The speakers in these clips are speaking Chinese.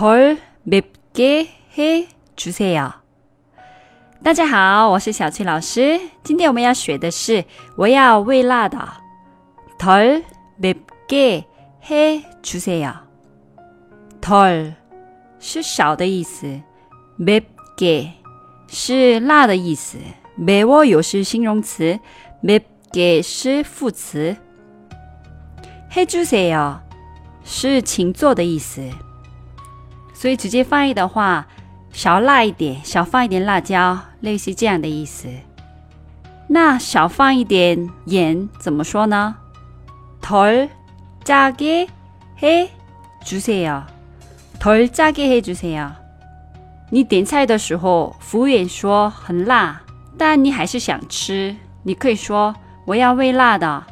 덜 맵게 해 주세요. 大家好，我是小翠老师。今天我们要学的是我要微辣的，덜맵게해주세 요。 덜是少的意思，맵게是辣的意思，매워又是形容词，맵게是副词，해주세요是请做的意思。 所以直接翻译的话，少辣一点，少放一点辣椒，类似这样的意思。那少放一点盐怎么说呢？덜짜게해주세 요。 덜짜게해주세 요。 你点菜的时候，服务员说很辣，但你还是想吃，你可以说我要微辣的。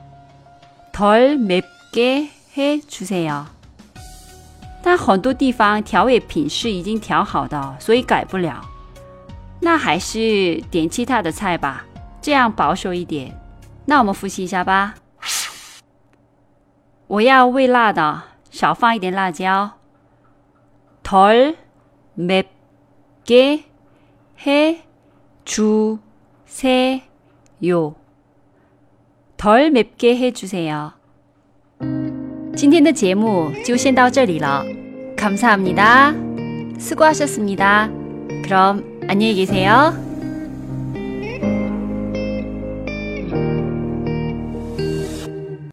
덜맵게해주세 요。 但很多地方调味品是已经调好的，所以改不了。那还是点其他的菜吧，这样保守一点。那我们复习一下吧。我要微辣的，少放一点辣椒。덜맵게해주세 요。 덜맵게해주세 요。 今天的节目就先到这里了。감사합니다。수고하셨습니다。그럼안녕히계세요